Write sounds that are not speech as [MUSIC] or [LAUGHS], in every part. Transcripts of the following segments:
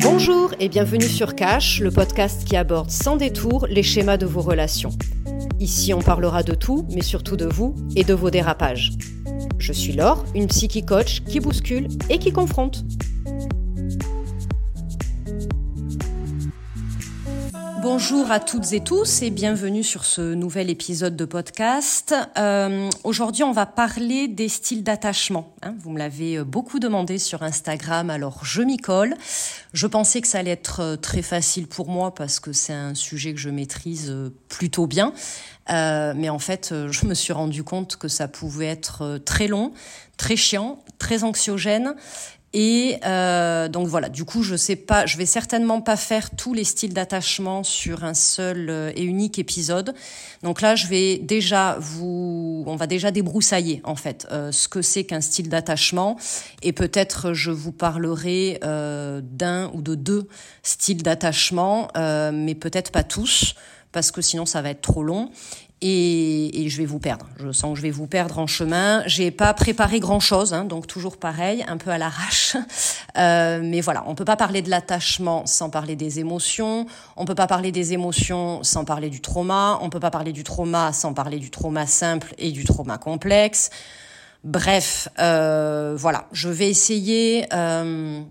Bonjour et bienvenue sur Cash, le podcast qui aborde sans détour les schémas de vos relations. Ici, on parlera de tout, mais surtout de vous et de vos dérapages. Je suis Laure, une psychi coach qui bouscule et qui confronte. Bonjour à toutes et tous et bienvenue sur ce nouvel épisode de podcast. Euh, Aujourd'hui, on va parler des styles d'attachement. Hein. Vous me l'avez euh, beaucoup demandé sur Instagram, alors je m'y colle. Je pensais que ça allait être euh, très facile pour moi parce que c'est un sujet que je maîtrise plutôt bien. Mais en fait, je me suis rendu compte que ça pouvait être très long, très chiant, très anxiogène et euh, donc voilà, du coup, je sais pas, je vais certainement pas faire tous les styles d'attachement sur un seul euh, et unique épisode. Donc là, je vais déjà vous, on va déjà débroussailler en fait euh, ce que c'est qu'un style d'attachement, et peut-être je vous parlerai euh, d'un ou de deux styles d'attachement, mais peut-être pas tous parce que sinon ça va être trop long et, et, je vais vous perdre. Je sens que je vais vous perdre en chemin. J'ai pas préparé grand chose, hein, donc toujours pareil, un peu à l'arrache. [LAUGHS] Euh, mais voilà, on peut pas parler de l'attachement sans parler des émotions. On peut pas parler des émotions sans parler du trauma. On peut pas parler du trauma sans parler du trauma simple et du trauma complexe. Bref, euh, voilà, je vais essayer. Euh,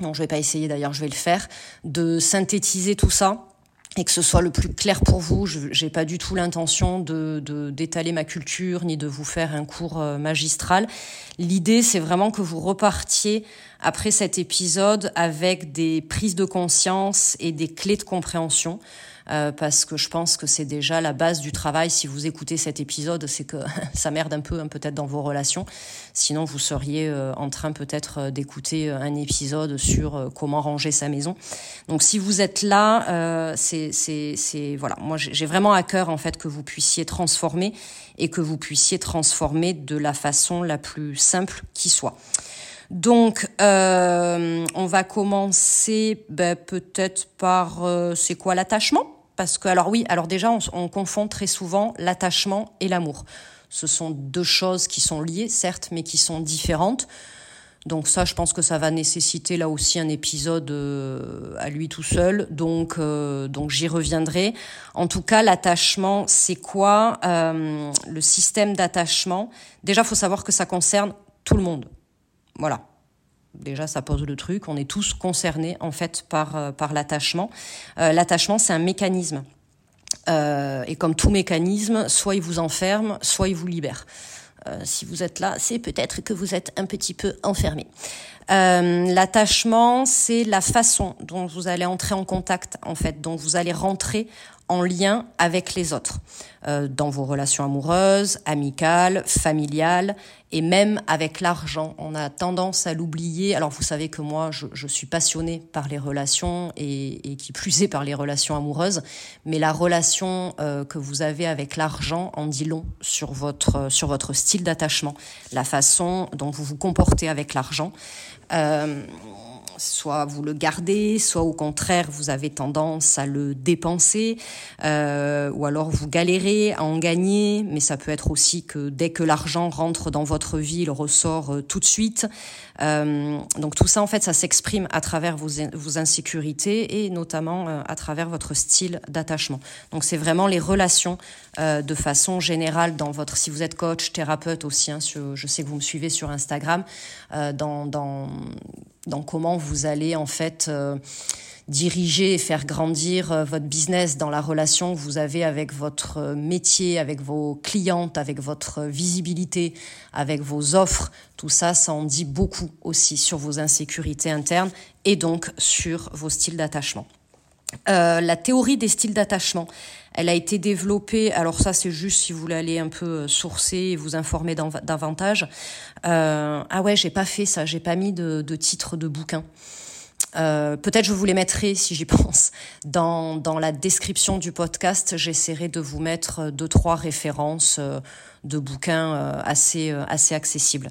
non, je vais pas essayer d'ailleurs, je vais le faire, de synthétiser tout ça et que ce soit le plus clair pour vous. Je n'ai pas du tout l'intention de d'étaler ma culture ni de vous faire un cours euh, magistral. L'idée, c'est vraiment que vous repartiez après cet épisode avec des prises de conscience et des clés de compréhension. Euh, parce que je pense que c'est déjà la base du travail. Si vous écoutez cet épisode, c'est que [LAUGHS] ça merde un peu hein, peut-être dans vos relations. Sinon, vous seriez euh, en train peut-être euh, d'écouter un épisode sur comment ranger sa maison. Donc, si vous êtes là, c'est, c'est voilà. Moi, j'ai vraiment à cœur en fait que vous puissiez transformer et que vous puissiez transformer de la façon la plus simple qui soit. Donc, euh, on va commencer ben, peut-être par euh, c'est quoi l'attachement? Parce que alors oui, alors déjà on, on confond très souvent l'attachement et l'amour. Ce sont deux choses qui sont liées, certes, mais qui sont différentes. Donc ça, je pense que ça va nécessiter là aussi un épisode euh, à lui tout seul. Donc, euh, donc j'y reviendrai. En tout cas, l'attachement, c'est quoi euh, Le système d'attachement? Déjà, faut savoir que ça concerne tout le monde. Voilà. Déjà, ça pose le truc. On est tous concernés en fait par euh, par l'attachement. Euh, l'attachement, c'est un mécanisme. Euh, et comme tout mécanisme, soit il vous enferme, soit il vous libère. Si vous êtes là, c'est peut-être que vous êtes un petit peu enfermé. L'attachement, c'est la façon dont vous allez entrer en contact, en fait, dont vous allez rentrer en lien avec les autres, euh, dans vos relations amoureuses, amicales, familiales et même avec l'argent. On a tendance à l'oublier. Alors vous savez que moi, je, suis passionnée par les relations et, qui plus est par les relations amoureuses, mais la relation euh, que vous avez avec l'argent en dit long sur votre, sur votre style d'attachement, la façon dont vous vous comportez avec l'argent. Euh, soit vous le gardez, soit au contraire vous avez tendance à le dépenser, euh, ou alors vous galérez à en gagner, mais ça peut être aussi que dès que l'argent rentre dans votre vie, il ressort euh, tout de suite. Euh, donc tout ça en fait, ça s'exprime à travers vos, vos, insécurités et notamment à travers votre style d'attachement. Donc c'est vraiment les relations de façon générale dans votre, si vous êtes coach, thérapeute aussi, hein, je sais que vous me suivez sur Instagram, dans, dans dans comment vous allez en fait euh, diriger et faire grandir euh, votre business dans la relation que vous avez avec votre métier, avec vos clientes, avec votre visibilité, avec vos offres. Tout ça, ça en dit beaucoup aussi sur vos insécurités internes et donc sur vos styles d'attachement. Euh, la théorie des styles d'attachement, elle a été développée. Alors ça, c'est juste si vous voulez aller un peu euh, sourcer et vous informer davantage. Euh, ah ouais, j'ai pas fait ça. J'ai pas mis de, de titre de bouquin. Euh, Peut-être je vous les mettrai, si j'y [LAUGHS] pense, dans, dans la description du podcast. J'essaierai de vous mettre deux, trois références euh, de bouquins euh, assez, assez accessibles.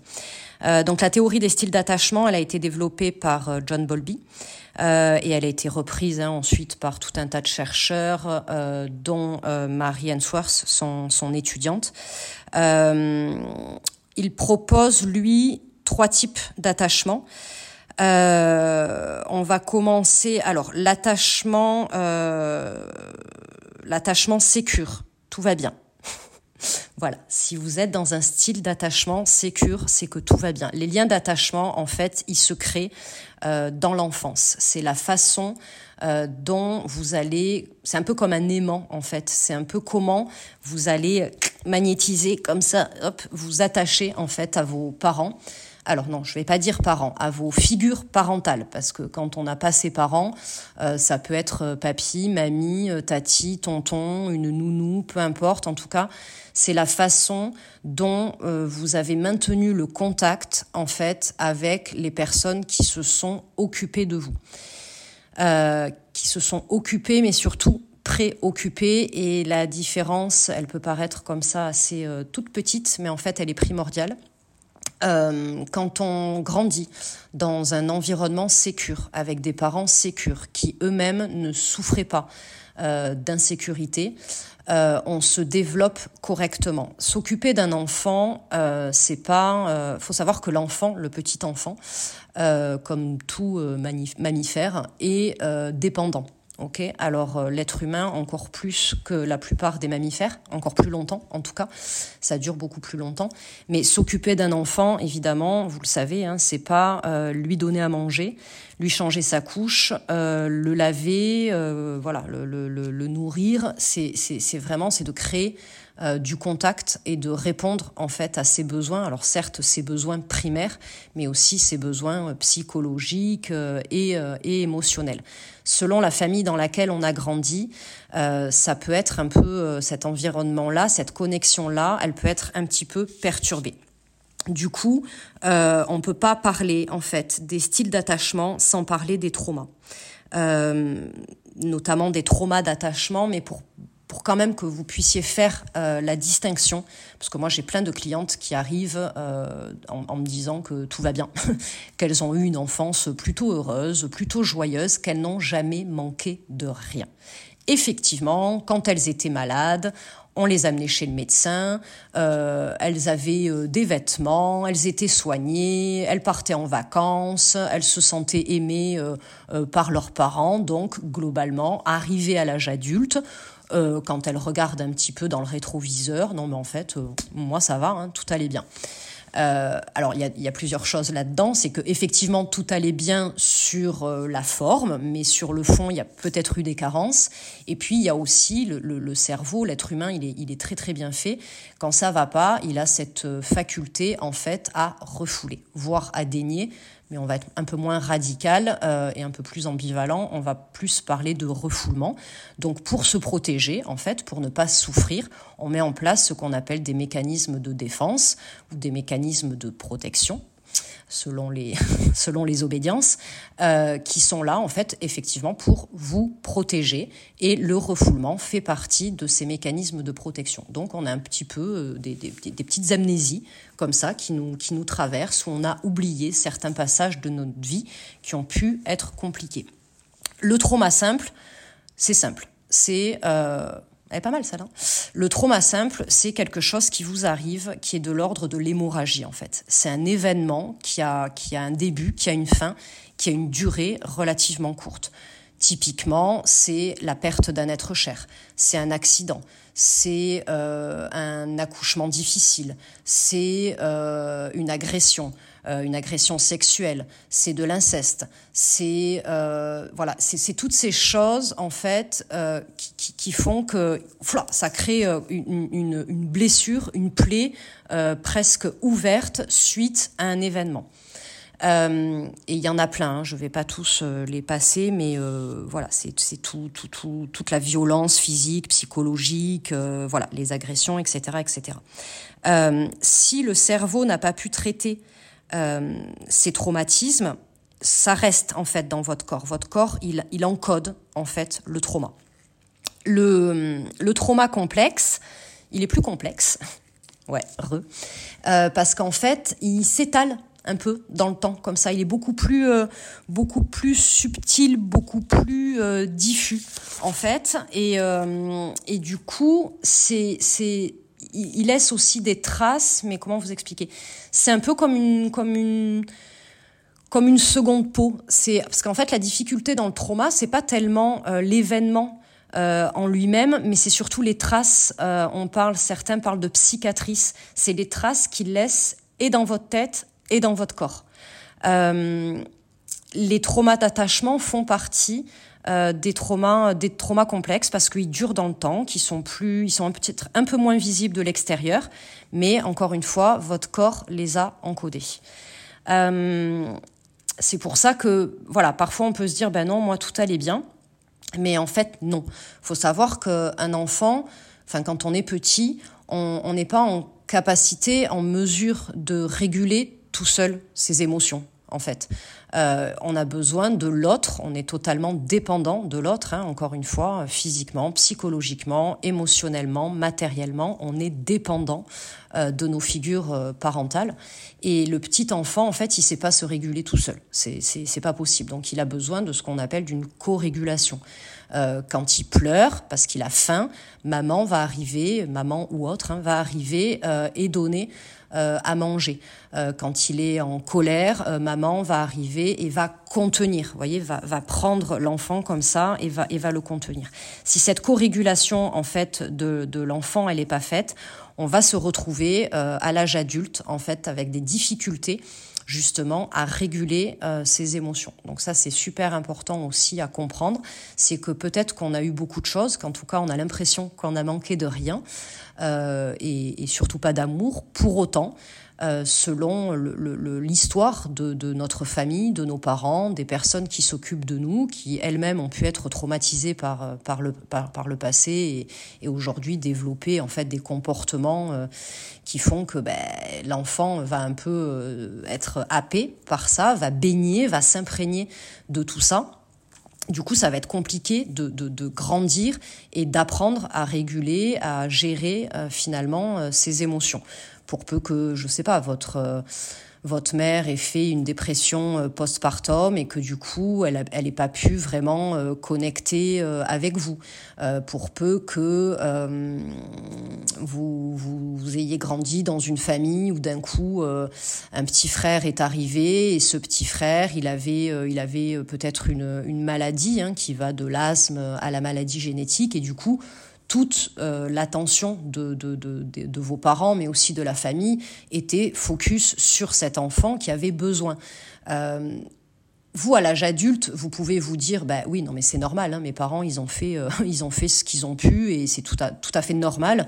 Euh, donc la théorie des styles d'attachement, elle a été développée par John Bowlby. Euh, et elle a été reprise hein, ensuite par tout un tas de chercheurs, euh, dont euh, Mary Answorth, son, son étudiante. il propose, lui, trois types d'attachement. Euh, on va commencer. Alors l'attachement, euh, l'attachement sécure, tout va bien. [LAUGHS] voilà, si vous êtes dans un style d'attachement sécure, c'est que tout va bien. Les liens d'attachement, en fait, ils se créent euh, dans l'enfance. C'est la façon euh, dont vous allez, c'est un peu comme un aimant en fait, c'est un peu comment vous allez magnétiser comme ça, hop, vous attacher en fait à vos parents. Alors non, je vais pas dire parents, à vos figures parentales, parce que quand on n'a pas ses parents, euh, ça peut être euh, papy, mamie, tati, tonton, une nounou, peu importe. En tout cas, c'est la façon dont vous avez maintenu le contact en fait avec les personnes qui se sont occupées de vous. Euh, qui se sont occupés, mais surtout préoccupés. Et la différence, elle peut paraître comme ça assez euh, toute petite, mais en fait, elle est primordiale. Euh, quand on grandit dans un environnement sécure, avec des parents sécures, qui eux-mêmes ne souffraient pas euh, d'insécurité, euh, on se développe correctement. S'occuper d'un enfant, c'est pas. Faut savoir que l'enfant, le petit enfant, comme tout mammifère, est dépendant. Ok, alors l'être humain encore plus que la plupart des mammifères, encore plus longtemps en tout cas, ça dure beaucoup plus longtemps. Mais s'occuper d'un enfant, évidemment, vous le savez, hein, c'est pas lui donner à manger, lui changer sa couche, euh, le laver, euh, voilà, le, le, le nourrir. C'est vraiment c'est de créer euh, du contact et de répondre en fait à ses besoins. Alors certes ses besoins primaires, mais aussi ses besoins psychologiques et, et émotionnels. Selon la famille dans laquelle on a grandi, ça peut être un peu cet environnement-là, cette connexion-là, elle peut être un petit peu perturbée. Du coup, euh, on ne peut pas parler en fait des styles d'attachement sans parler des traumas, euh, notamment des traumas d'attachement, mais pour pour quand même que vous puissiez faire euh, la distinction, parce que moi j'ai plein de clientes qui arrivent en, en, me disant que tout va bien, [LAUGHS] qu'elles ont eu une enfance plutôt heureuse, plutôt joyeuse, qu'elles n'ont jamais manqué de rien. Effectivement, quand elles étaient malades, on les amenait chez le médecin, euh, elles avaient euh, des vêtements, elles étaient soignées, elles partaient en vacances, elles se sentaient aimées euh, par leurs parents, donc globalement, arrivées à l'âge adulte, quand elles regardent un petit peu dans le rétroviseur, non mais en fait, moi ça va, hein, tout allait bien. Euh, alors il y a, plusieurs choses là-dedans, c'est que effectivement tout allait bien sur euh, la forme, mais sur le fond il y a peut-être eu des carences. Et puis il y a aussi le, cerveau, l'être humain, il est, il est très très bien fait. Quand ça va pas, il a cette euh, faculté en fait à refouler, voire à dénier mais on va être un peu moins radical euh, et un peu plus ambivalent. On va plus parler de refoulement. Donc pour se protéger, en fait, pour ne pas souffrir, on met en place ce qu'on appelle des mécanismes de défense ou des mécanismes de protection selon les, [LAUGHS] selon les obédiences, euh, qui sont là, en fait, effectivement, pour vous protéger. Et le refoulement fait partie de ces mécanismes de protection. Donc, on a un petit peu euh, des, des, petites amnésies comme ça qui nous, qui nous traversent, où on a oublié certains passages de notre vie qui ont pu être compliqués. Le trauma simple, c'est simple. C'est euh, elle est pas mal, ça, là. Le trauma simple, c'est quelque chose qui vous arrive, qui est de l'ordre de l'hémorragie, en fait. C'est un événement qui a, un début, qui a une fin, qui a une durée relativement courte. Typiquement, c'est la perte d'un être cher, c'est un accident, c'est euh, un accouchement difficile, c'est euh, une agression, une agression sexuelle, c'est de l'inceste, c'est euh, voilà, c'est toutes ces choses en fait euh, qui, qui, font que ça crée une, une, une, blessure, une plaie presque ouverte suite à un événement. Euh, et il y en a plein, hein, je vais pas tous les passer, mais euh, voilà, c'est tout, tout, tout, toute la violence physique, psychologique, euh, voilà, les agressions, etc., etc. si le cerveau n'a pas pu traiter euh, ces traumatismes, ça reste en fait dans votre corps. Votre corps, il, encode en fait le trauma. Le, le trauma complexe, il est plus complexe. [LAUGHS] Ouais, re. Euh, parce qu'en fait, il s'étale un peu dans le temps comme ça il est beaucoup plus euh, beaucoup plus subtil beaucoup plus euh, diffus en fait et, euh, et du coup c'est il, laisse aussi des traces, mais comment vous expliquer? C'est un peu comme une, comme une, comme une seconde peau. C'est parce qu'en fait, la difficulté dans le trauma, c'est pas tellement euh, l'événement euh, en lui-même, mais c'est surtout les traces. Euh, on parle, certains parlent de psychiatrice. C'est les traces qu'il laisse et dans votre tête et dans votre corps. les traumas d'attachement font partie euh, des traumas, des traumas complexes parce qu'ils durent dans le temps, qui sont plus, ils sont peut-être un peu moins visibles de l'extérieur, mais encore une fois, votre corps les a encodés. Euh, c'est pour ça que, voilà, parfois on peut se dire, ben non, moi tout allait bien, mais en fait non. Faut savoir qu'un enfant, enfin quand on est petit, on n'est pas en capacité, en mesure de réguler tout seul ses émotions en fait. Euh, on a besoin de l'autre, on est totalement dépendant de l'autre, hein, encore une fois, physiquement, psychologiquement, émotionnellement, matériellement, on est dépendant euh, de nos figures euh, parentales. Et le petit enfant, en fait, il sait pas se réguler tout seul. C'est, c'est, pas possible. Donc, il a besoin de ce qu'on appelle d'une co-régulation. quand il pleure parce qu'il a faim, maman va arriver, maman ou autre, hein, va arriver et donner euh, à manger. Euh, quand il est en colère, euh, maman va arriver et va contenir, voyez, va, va prendre l'enfant comme ça et va, et va le contenir. Si cette co-régulation en fait de, de l'enfant elle n'est pas faite, on va se retrouver à l'âge adulte en fait avec des difficultés justement à réguler ses émotions. Donc ça c'est super important aussi à comprendre, c'est que peut-être qu'on a eu beaucoup de choses, qu'en tout cas on a l'impression qu'on a manqué de rien, euh, et, surtout pas d'amour. Pour autant, euh, selon l'histoire de, notre famille, de nos parents, des personnes qui s'occupent de nous, qui elles-mêmes ont pu être traumatisées par, par, le, passé et, aujourd'hui développer en fait des comportements euh, qui font que ben, l'enfant va un peu être happé par ça, va baigner, va s'imprégner de tout ça. Du coup, ça va être compliqué de, grandir et d'apprendre à réguler, à gérer euh, finalement euh, ses émotions. Pour peu que, je sais pas, votre euh, votre mère ait fait une dépression euh, postpartum et que du coup, elle n'ait pas pu vraiment euh, connecter euh, avec vous. pour peu que vous, vous, ayez grandi dans une famille où d'un coup, un petit frère est arrivé et ce petit frère, il avait, il avait peut-être une, une maladie hein, qui va de l'asthme à la maladie génétique et du coup, toute euh, l'attention de, vos parents, mais aussi de la famille, était focus sur cet enfant qui avait besoin. Euh, vous, à l'âge adulte, vous pouvez vous dire, bah oui, non, mais c'est normal. Hein, mes parents, ils ont fait, euh, [LAUGHS] ils ont fait ce qu'ils ont pu, et c'est tout à, tout à fait normal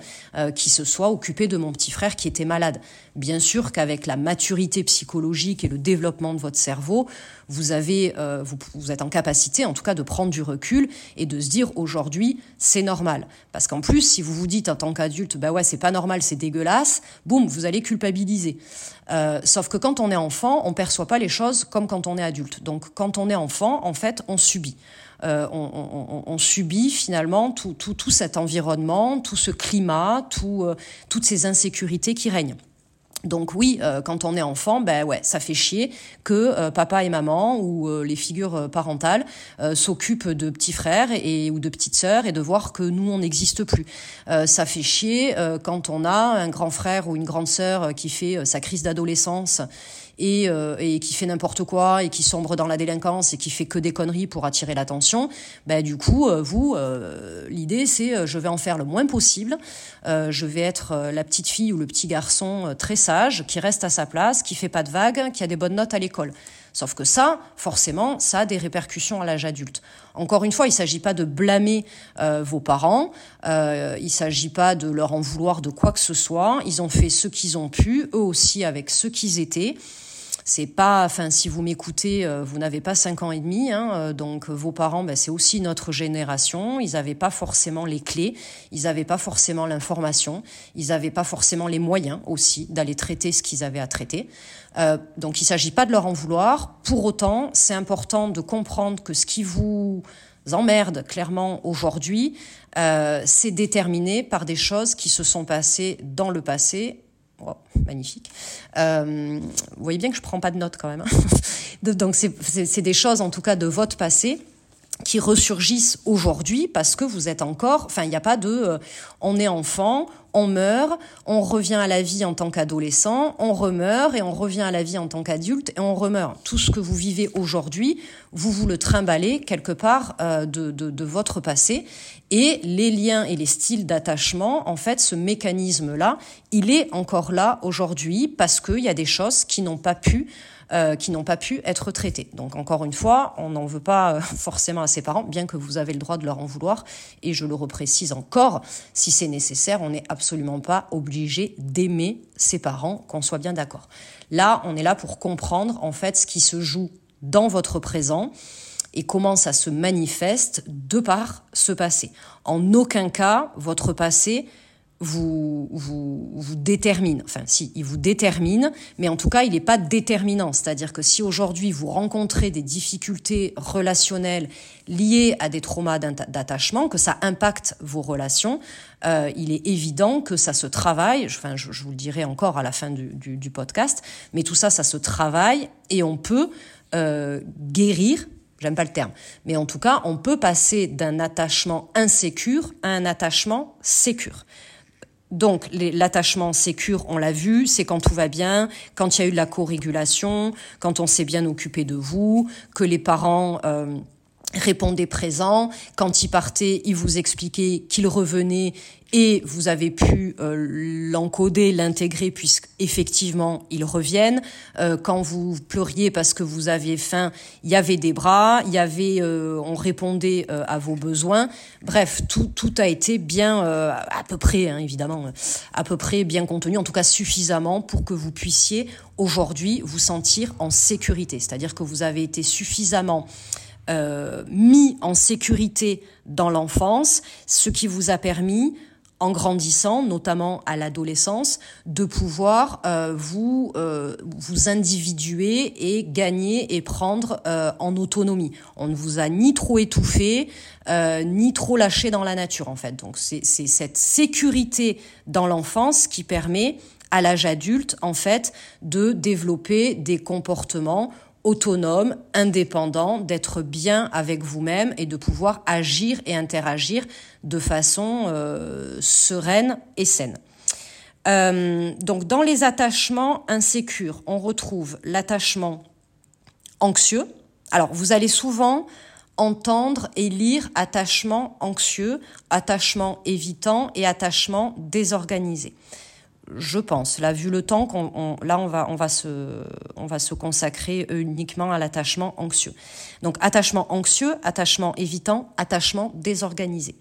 qu'ils se soient occupés de mon petit frère qui était malade. Bien sûr qu'avec la maturité psychologique et le développement de votre cerveau, vous avez, euh, vous, êtes en capacité, en tout cas, de prendre du recul et de se dire aujourd'hui, c'est normal. Parce qu'en plus, si vous vous dites en tant qu'adulte, bah ouais, c'est pas normal, c'est dégueulasse, boum, vous allez culpabiliser. Euh, sauf que quand on est enfant, on perçoit pas les choses comme quand on est adulte. Donc, quand on est enfant, en fait, on subit. Euh, on, subit finalement tout, tout, tout, cet environnement, tout ce climat, tout, toutes ces insécurités qui règnent. Donc oui, euh, quand on est enfant, ben ouais, ça fait chier que euh, papa et maman ou euh, les figures parentales s'occupent de petits frères et ou de petites sœurs et de voir que nous on n'existe plus. ça fait chier quand on a un grand frère ou une grande sœur qui fait sa crise d'adolescence et, et qui fait n'importe quoi et qui sombre dans la délinquance et qui fait que des conneries pour attirer l'attention, ben du coup, vous, l'idée c'est je vais en faire le moins possible, je vais être la petite fille ou le petit garçon très sage qui reste à sa place, qui fait pas de vagues, qui a des bonnes notes à l'école. Sauf que ça, forcément, ça a des répercussions à l'âge adulte. Encore une fois, il ne s'agit pas de blâmer vos parents, euh, il ne s'agit pas de leur en vouloir de quoi que ce soit. Ils ont fait ce qu'ils ont pu, eux aussi avec ce qu'ils étaient c'est pas, enfin, si vous m'écoutez, euh, vous n'avez pas cinq ans et demi, hein, euh, donc vos parents, ben, c'est aussi notre génération. Ils n'avaient pas forcément les clés, ils n'avaient pas forcément l'information, ils n'avaient pas forcément les moyens aussi d'aller traiter ce qu'ils avaient à traiter. Euh, donc, il s'agit pas de leur en vouloir. Pour autant, c'est important de comprendre que ce qui vous emmerde clairement aujourd'hui, c'est déterminé par des choses qui se sont passées dans le passé Oh, magnifique. Euh, vous voyez bien que je prends pas de notes quand même. Hein. [LAUGHS] Donc c'est des choses en tout cas de votre passé qui ressurgissent aujourd'hui parce que vous êtes encore, enfin il n'y a pas de, euh, on est enfant, on meurt, on revient à la vie en tant qu'adolescent, on remeurt et on revient à la vie en tant qu'adulte et on remeurt. Tout ce que vous vivez aujourd'hui, vous vous le trimballez quelque part euh, de, de, votre passé et les liens et les styles d'attachement, en fait, ce mécanisme-là, il est encore là aujourd'hui parce qu'il y a des choses qui n'ont pas pu euh, qui n'ont pas pu être traités. Donc encore une fois, on n'en veut pas euh, [LAUGHS] forcément à ses parents, bien que vous avez le droit de leur en vouloir. Et je le reprécise encore, si c'est nécessaire, on n'est absolument pas obligé d'aimer ses parents, qu'on soit bien d'accord. Là, on est là pour comprendre en fait ce qui se joue dans votre présent et comment ça se manifeste de par ce passé. En aucun cas, votre passé vous, vous, détermine. Enfin, si, il vous détermine, mais en tout cas, il n'est pas déterminant. C'est-à-dire que si aujourd'hui vous rencontrez des difficultés relationnelles liées à des traumas d'attachement, que ça impacte vos relations, euh, il est évident que ça se travaille. Enfin, je, vous le dirai encore à la fin du, du, podcast, mais tout ça, ça se travaille et on peut euh, guérir j'aime pas le terme, mais en tout cas, on peut passer d'un attachement insécure à un attachement sécure. Donc l'attachement sécure, on l'a vu, c'est quand tout va bien, quand il y a eu de la co-régulation, quand on s'est bien occupé de vous, que les parents euh, répondaient présents, quand ils partaient, ils vous expliquaient qu'ils revenaient et vous avez pu euh, l'encoder, l'intégrer puisque effectivement ils reviennent. Euh, quand vous pleuriez parce que vous aviez faim, il y avait des bras, il y avait, euh, on répondait à vos besoins. Bref, tout tout a été bien à peu près, hein, évidemment, à peu près bien contenu, en tout cas suffisamment pour que vous puissiez aujourd'hui vous sentir en sécurité. C'est-à-dire que vous avez été suffisamment mis en sécurité dans l'enfance, ce qui vous a permis en grandissant, notamment à l'adolescence, de pouvoir euh, vous euh, vous individuer et gagner et prendre euh, en autonomie. On ne vous a ni trop étouffé, ni trop lâché dans la nature en fait. Donc c'est cette sécurité dans l'enfance qui permet à l'âge adulte en fait de développer des comportements autonome, indépendant, d'être bien avec vous-même et de pouvoir agir et interagir de façon euh, sereine et saine. Euh, donc dans les attachements insécures, on retrouve l'attachement anxieux. Alors vous allez souvent entendre et lire attachement anxieux, attachement évitant et attachement désorganisé je pense. Là, vu le temps, qu'on, là, on va, on, va se, on va se consacrer uniquement à l'attachement anxieux. Donc, attachement anxieux, attachement évitant, attachement désorganisé.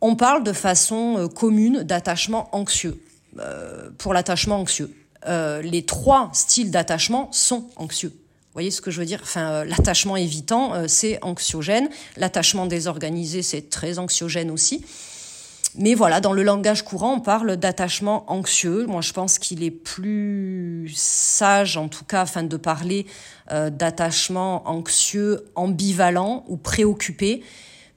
On parle de façon euh, commune d'attachement anxieux. Euh, pour l'attachement anxieux, euh, les trois styles d'attachement sont anxieux. Vous voyez ce que je veux dire? Enfin, l'attachement évitant, c'est anxiogène. L'attachement désorganisé, c'est très anxiogène aussi. Mais voilà, dans le langage courant, on parle d'attachement anxieux. Moi, je pense qu'il est plus sage, en tout cas, afin de parler euh, d'attachement anxieux ambivalent ou préoccupé.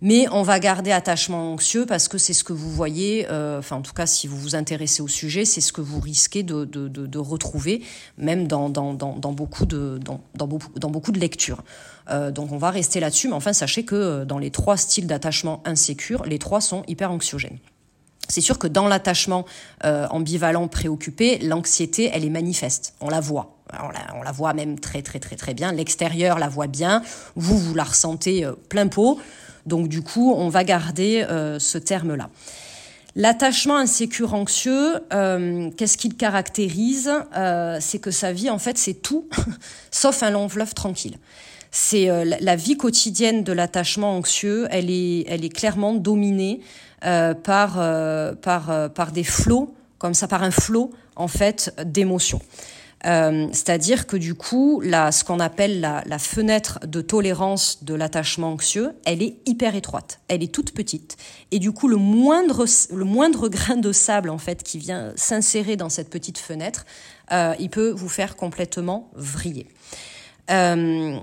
Mais on va garder attachement anxieux parce que c'est ce que vous voyez, euh, enfin en tout cas si vous vous intéressez au sujet, c'est ce que vous risquez de, de, de, retrouver, même dans, dans, dans, dans, beaucoup, de, dans, beaucoup, dans beaucoup de lectures. Euh, donc on va rester là-dessus, mais enfin sachez que euh, dans les trois styles d'attachement insécure, les trois sont hyper anxiogènes. C'est sûr que dans l'attachement euh, ambivalent préoccupé, l'anxiété, elle est manifeste. On la voit. On la, voit même très très très très bien. L'extérieur la voit bien. Vous, vous la ressentez plein pot. Donc du coup, on va garder ce terme-là. L'attachement insécure anxieux, qu'est-ce qu'il caractérise? C'est que sa vie, en fait, c'est tout, [LAUGHS] sauf un long fleuve tranquille. C'est la vie quotidienne de l'attachement anxieux, elle est, elle est clairement dominée par, par, par des flots, comme ça, par un flot en fait d'émotions. Euh, c'est-à-dire que du coup, la, ce qu'on appelle la, la, fenêtre de tolérance de l'attachement anxieux, elle est hyper étroite, elle est toute petite, et du coup, le moindre, le moindre grain de sable en fait qui vient s'insérer dans cette petite fenêtre, euh, il peut vous faire complètement vriller. Euh,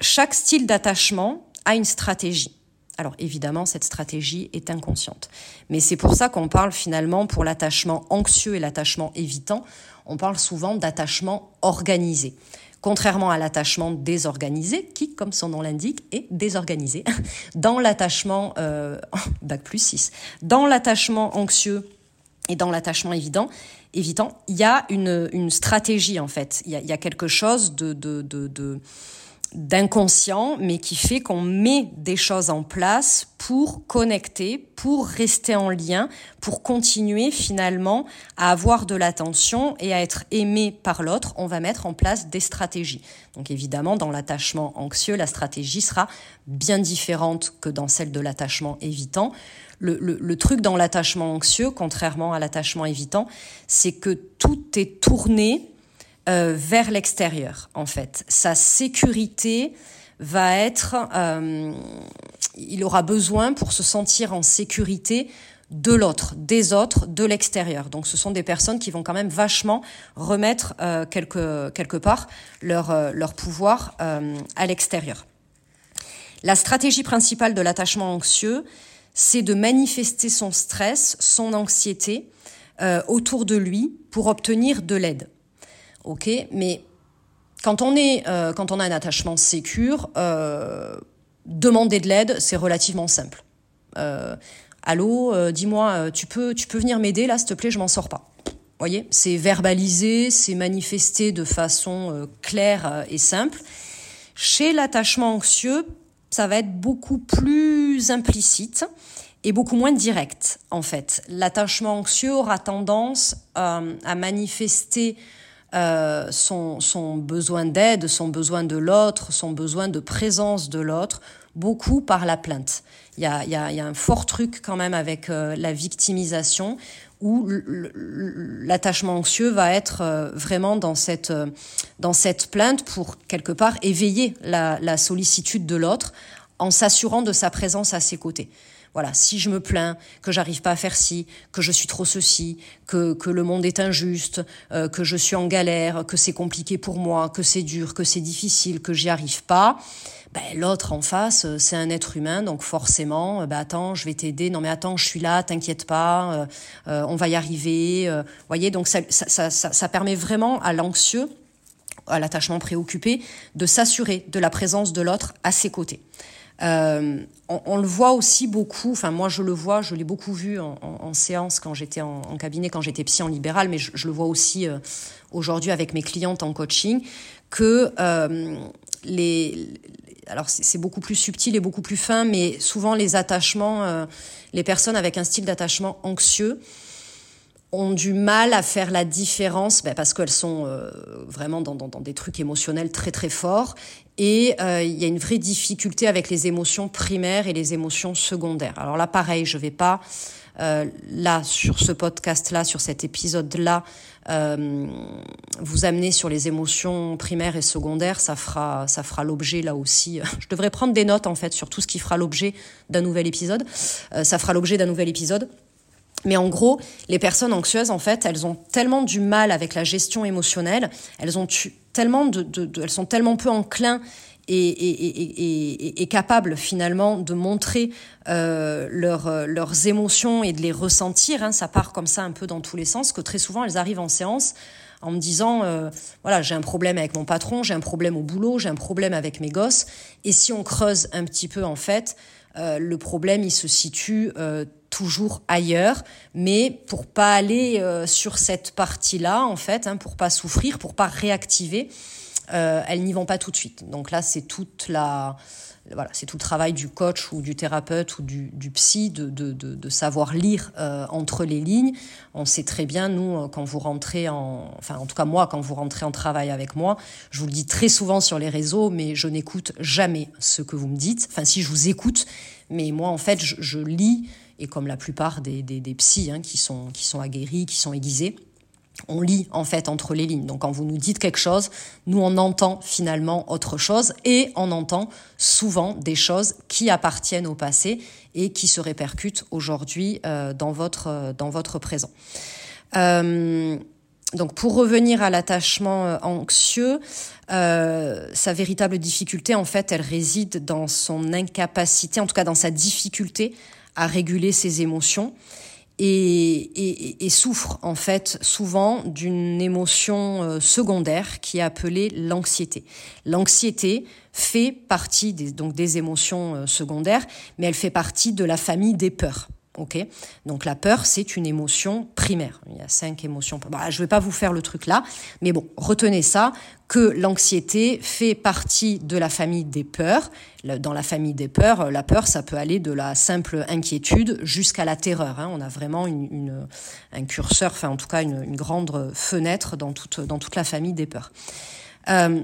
chaque style d'attachement a une stratégie. Alors évidemment, cette stratégie est inconsciente. Mais c'est pour ça qu'on parle finalement pour l'attachement anxieux et l'attachement évitant, on parle souvent d'attachement organisé. Contrairement à l'attachement désorganisé, qui, comme son nom l'indique, est désorganisé. [LAUGHS] Dans l'attachement, euh, [LAUGHS] bac plus 6, dans l'attachement anxieux, Et dans l'attachement évident, évitant, il y a une, stratégie en fait. Il y a, quelque chose de d'inconscient, mais qui fait qu'on met des choses en place pour connecter, pour rester en lien, pour continuer finalement à avoir de l'attention et à être aimé par l'autre. On va mettre en place des stratégies. Donc évidemment, dans l'attachement anxieux, la stratégie sera bien différente que dans celle de l'attachement évitant. Le, le, truc dans l'attachement anxieux, contrairement à l'attachement évitant, c'est que tout est tourné euh, vers l'extérieur, en fait. Sa sécurité va être, euh, il aura besoin pour se sentir en sécurité de l'autre, des autres, de l'extérieur. Donc ce sont des personnes qui vont quand même vachement remettre euh, quelque, quelque part leur, leur pouvoir à l'extérieur. La stratégie principale de l'attachement anxieux, c'est de manifester son stress, son anxiété autour de lui pour obtenir de l'aide ok, mais quand on est, euh, quand on a un attachement sécure, euh, demander de l'aide, c'est relativement simple. Euh, Allô, dis-moi, tu peux, tu peux venir m'aider là, s'il te plaît, je m'en sors pas. Voyez, c'est verbalisé, c'est manifesté de façon claire et simple. Chez l'attachement anxieux, ça va être beaucoup plus implicite et beaucoup moins direct en fait. L'attachement anxieux aura tendance à manifester euh, son, son, besoin d'aide, son besoin de l'autre, son besoin de présence de l'autre, beaucoup par la plainte. Il y a, y, a, y a, un fort truc quand même avec euh, la victimisation où l'attachement anxieux va être euh, vraiment dans cette, dans cette plainte pour quelque part éveiller la, la sollicitude de l'autre en s'assurant de sa présence à ses côtés. Voilà, si je me plains que j'arrive pas à faire ci, que je suis trop ceci, que, que le monde est injuste, euh, que je suis en galère, que c'est compliqué pour moi, que c'est dur, que c'est difficile, que j'y arrive pas, ben, l'autre en face, euh, c'est un être humain, donc forcément, euh, ben, attends, je vais t'aider. Non mais attends, je suis là, t'inquiète pas, on va y arriver. Voyez, donc ça, ça, ça, ça permet vraiment à l'anxieux, à l'attachement préoccupé, de s'assurer de la présence de l'autre à ses côtés. Euh, on, on, le voit aussi beaucoup, enfin moi je le vois, je l'ai beaucoup vu en, en, en séance quand j'étais en, en, cabinet, quand j'étais psy en libéral, mais je, je le vois aussi euh, aujourd'hui avec mes clientes en coaching, que euh, les, alors c'est beaucoup plus subtil et beaucoup plus fin, mais souvent les attachements, euh, les personnes avec un style d'attachement anxieux, ont du mal à faire la différence ben parce qu'elles sont euh, vraiment dans, dans, dans, des trucs émotionnels très très forts et euh, il y a une vraie difficulté avec les émotions primaires et les émotions secondaires. Alors là, pareil, je vais pas euh, là sur ce podcast-là, sur cet épisode-là, euh, vous amener sur les émotions primaires et secondaires. Ça fera ça fera l'objet là aussi. [LAUGHS] Je devrais prendre des notes en fait sur tout ce qui fera l'objet d'un nouvel épisode. Euh, ça fera l'objet d'un nouvel épisode. Mais en gros, les personnes anxieuses, en fait, elles ont tellement du mal avec la gestion émotionnelle, elles ont tellement de, elles sont tellement peu enclins et, et, et, et, capables finalement de montrer euh, leur, leurs émotions et de les ressentir. Hein, ça part comme ça un peu dans tous les sens, que très souvent elles arrivent en séance en me disant euh, voilà j'ai un problème avec mon patron, j'ai un problème au boulot, j'ai un problème avec mes gosses. Et si on creuse un petit peu en fait, euh, le problème il se situe euh, toujours ailleurs, mais pour pas aller euh, sur cette partie-là, en fait, hein, pour pas souffrir, pour pas réactiver, euh, elles n'y vont pas tout de suite. Donc là, c'est toute la, voilà, c'est tout le travail du coach ou du thérapeute ou du, psy de, savoir lire euh, entre les lignes. On sait très bien, nous, quand vous rentrez en, enfin, en tout cas moi, quand vous rentrez en travail avec moi, je vous le dis très souvent sur les réseaux, mais je n'écoute jamais ce que vous me dites. Enfin, si je vous écoute, mais moi, en fait, je lis et comme la plupart des, des, psys hein, qui, sont, qui sont aguerris, qui sont aiguisés, on lit en fait entre les lignes. Donc quand vous nous dites quelque chose, nous on entend finalement autre chose et on entend souvent des choses qui appartiennent au passé et qui se répercutent aujourd'hui euh, dans votre dans votre présent. Euh, donc pour revenir à l'attachement euh, anxieux, euh, sa véritable difficulté en fait, elle réside dans son incapacité, en tout cas dans sa difficulté à réguler ses émotions et, souffre en fait souvent d'une émotion euh, secondaire qui est appelée l'anxiété. L'anxiété fait partie des, donc des émotions euh, secondaires, mais elle fait partie de la famille des peurs. Ok, donc la peur, c'est une émotion primaire. Il y a cinq émotions. Bah, je ne vais pas vous faire le truc là, mais bon, retenez ça que l'anxiété fait partie de la famille des peurs. Dans la famille des peurs, la peur, ça peut aller de la simple inquiétude jusqu'à la terreur. Hein. On a vraiment une, un curseur, enfin en tout cas une, grande fenêtre dans toute, dans toute la famille des peurs. Euh,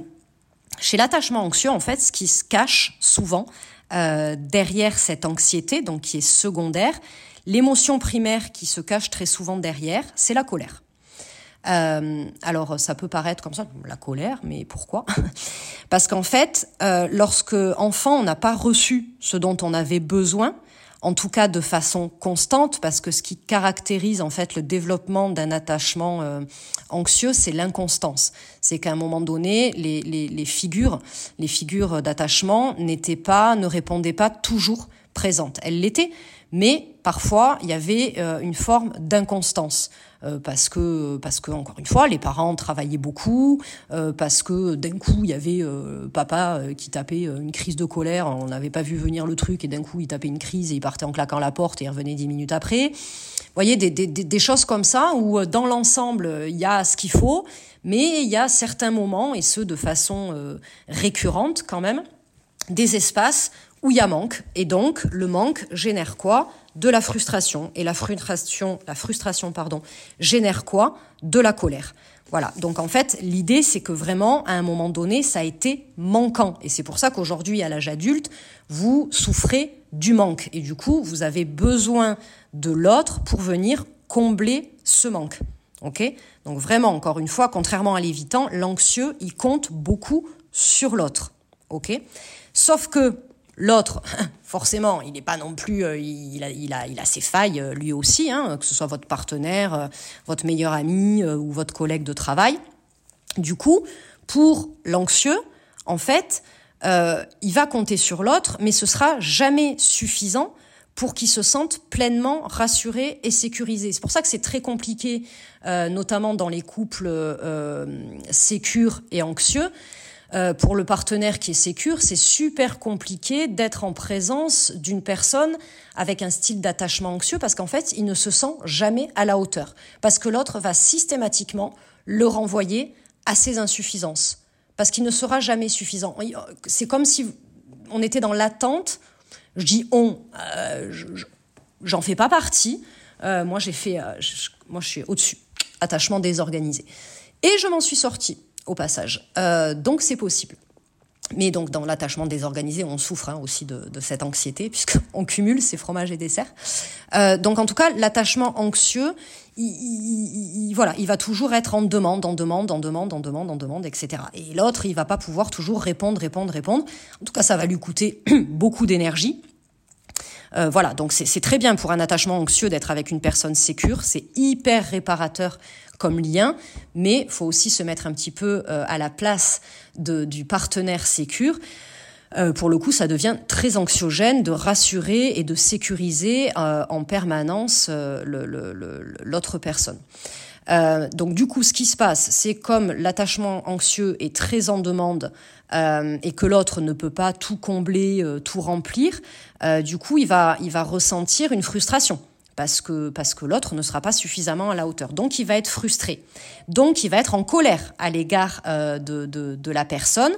chez l'attachement anxieux, en fait, ce qui se cache souvent, euh, derrière cette anxiété, donc qui est secondaire, l'émotion primaire qui se cache très souvent derrière, c'est la colère. Euh, alors ça peut paraître comme ça, la colère, mais pourquoi? Parce qu'en fait, euh, lorsque enfant, on n'a pas reçu ce dont on avait besoin, en tout cas de façon constante, parce que ce qui caractérise en fait le développement d'un attachement euh, anxieux, c'est l'inconstance. C'est qu'à un moment donné, les, les, les figures, les figures d'attachement n'étaient pas, ne répondaient pas toujours présentes. Elles l'étaient, mais parfois il y avait euh, une forme d'inconstance. Euh, parce que parce que encore une fois les parents travaillaient beaucoup euh, parce que d'un coup il y avait papa qui tapait une crise de colère on n'avait pas vu venir le truc et d'un coup il tapait une crise et il partait en claquant la porte et il revenait dix minutes après vous voyez des, des, des choses comme ça où dans l'ensemble il y a ce qu'il faut mais il y a certains moments et ceux de façon récurrente quand même des espaces où il y a manque. Et donc, le manque génère quoi? De la frustration. Et la frustration, la frustration, pardon, génère quoi? De la colère. Voilà. Donc, en fait, l'idée, c'est que vraiment, à un moment donné, ça a été manquant. Et c'est pour ça qu'aujourd'hui, à l'âge adulte, vous souffrez du manque. Et du coup, vous avez besoin de l'autre pour venir combler ce manque. OK? Donc, vraiment, encore une fois, contrairement à l'évitant, l'anxieux, il compte beaucoup sur l'autre. OK? Sauf que L'autre, [LAUGHS] forcément, il n'est pas non plus, euh, il, a, il, a, il a ses failles euh, lui aussi, hein, que ce soit votre partenaire, euh, votre meilleur ami ou votre collègue de travail. Du coup, pour l'anxieux, en fait, il va compter sur l'autre, mais ce sera jamais suffisant pour qu'il se sente pleinement rassuré et sécurisé. C'est pour ça que c'est très compliqué, notamment dans les couples sécures et anxieux euh, pour le partenaire qui est sécure, c'est super compliqué d'être en présence d'une personne avec un style d'attachement anxieux parce qu'en fait, il ne se sent jamais à la hauteur. Parce que l'autre va systématiquement le renvoyer à ses insuffisances. Parce qu'il ne sera jamais suffisant. C'est comme si on était dans l'attente. Je dis on, euh, j'en fais pas partie. Euh, moi, j'ai fait, moi, je suis au-dessus. Attachement désorganisé. Et je m'en suis sortie au passage. Euh, donc c'est possible. Mais donc dans l'attachement désorganisé, on souffre hein, aussi de, cette anxiété [LAUGHS] puisqu'on cumule ces fromages et desserts. Euh, donc en tout cas, l'attachement anxieux, il, voilà, il va toujours être en demande, en demande, en demande, en demande, en demande, etc. Et l'autre, il va pas pouvoir toujours répondre, répondre, répondre. En tout cas, ça va lui coûter [CLEARS THROAT] beaucoup d'énergie. Euh, voilà, donc c'est très bien pour un attachement anxieux d'être avec une personne sécure, c'est hyper réparateur comme lien, mais faut aussi se mettre un petit peu euh, à la place du partenaire sécure. Euh, pour le coup, ça devient très anxiogène de rassurer et de sécuriser en permanence l'autre personne. donc du coup, ce qui se passe, c'est comme l'attachement anxieux est très en demande euh, et que l'autre ne peut pas tout combler, euh, tout remplir, euh, du coup, il il va ressentir une frustration parce que, parce que l'autre ne sera pas suffisamment à la hauteur. Donc, il va être frustré. Donc, il va être en colère à l'égard de, de, de la personne.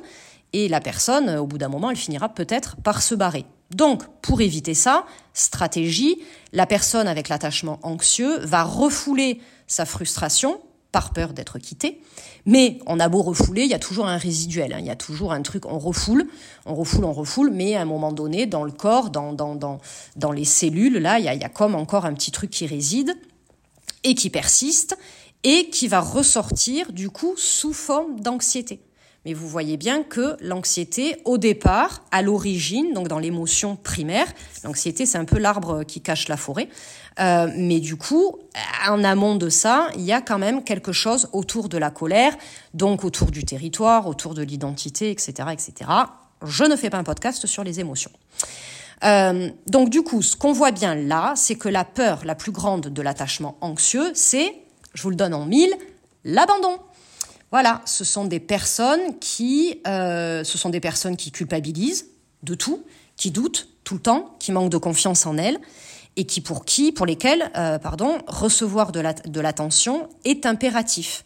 Et la personne, au bout d'un moment, elle finira peut-être par se barrer. Donc, pour éviter ça, stratégie, la personne avec l'attachement anxieux va refouler sa frustration par peur d'être quitté. Mais on a beau refouler, il y a toujours un résiduel, hein. il y a toujours un truc, on refoule, on refoule, on refoule, mais à un moment donné, dans le corps, dans, dans, dans, dans les cellules, là, il y, a, il y a comme encore un petit truc qui réside et qui persiste et qui va ressortir du coup sous forme d'anxiété. Mais vous voyez bien que l'anxiété, au départ, à l'origine, donc dans l'émotion primaire, l'anxiété c'est un peu l'arbre qui cache la forêt, euh, mais du coup, en amont de ça, il y a quand même quelque chose autour de la colère, donc autour du territoire, autour de l'identité, etc., etc. Je ne fais pas un podcast sur les émotions. Euh, donc du coup, ce qu'on voit bien là, c'est que la peur la plus grande de l'attachement anxieux, c'est, je vous le donne en mille, l'abandon. Voilà, ce sont des personnes qui, euh, sont des personnes qui culpabilisent de tout, qui doutent tout le temps, qui manquent de confiance en elles, et qui pour qui, pour lesquels, euh, pardon, recevoir de l'attention est impératif,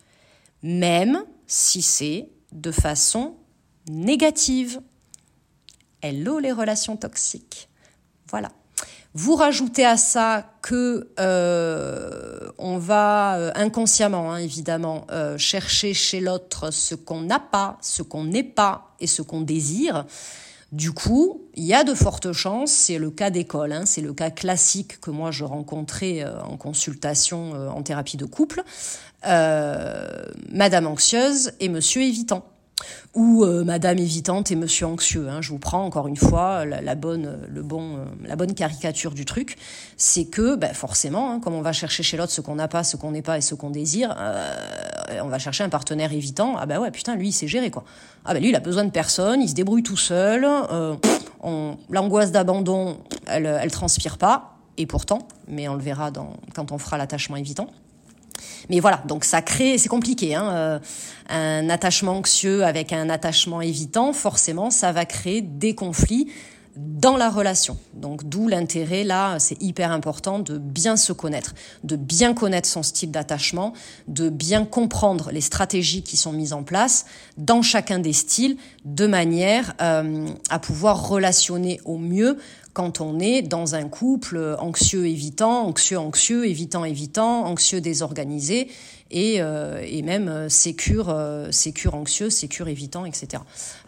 même si c'est de façon négative. Hello les relations toxiques. Voilà. Vous rajoutez à ça que euh, on va euh, inconsciemment, hein, évidemment, euh, chercher chez l'autre ce qu'on n'a pas, ce qu'on n'est pas et ce qu'on désire. Du coup, il y a de fortes chances, c'est le cas d'école, hein, c'est le cas classique que moi je rencontrais en consultation en thérapie de couple, Madame anxieuse et Monsieur évitant ou euh, Madame évitante et Monsieur anxieux. Hein. Je vous prends encore une fois la, bonne, le bon, euh, la bonne caricature du truc, c'est que ben, forcément, hein, comme on va chercher chez l'autre ce qu'on n'a pas, ce qu'on n'est pas et ce qu'on désire, euh, on va chercher un partenaire évitant. Ah ben ouais, putain, lui il sait gérer quoi. Ah ben lui il a besoin de personne, il se débrouille tout seul. L'angoisse d'abandon, elle, elle transpire pas. Et pourtant, mais on le verra quand on fera l'attachement évitant. Mais voilà, donc ça crée, c'est compliqué. Hein, euh, un attachement anxieux avec un attachement évitant, forcément, ça va créer des conflits dans la relation. Donc d'où l'intérêt là, c'est hyper important de bien se connaître, de bien connaître son style d'attachement, de bien comprendre les stratégies qui sont mises en place dans chacun des styles, de manière euh, à pouvoir relationner au mieux quand on est dans un couple anxieux évitant, anxieux anxieux, évitant évitant, anxieux désorganisé et, euh, et même euh, sécure, euh, sécure anxieux, sécure évitant, etc.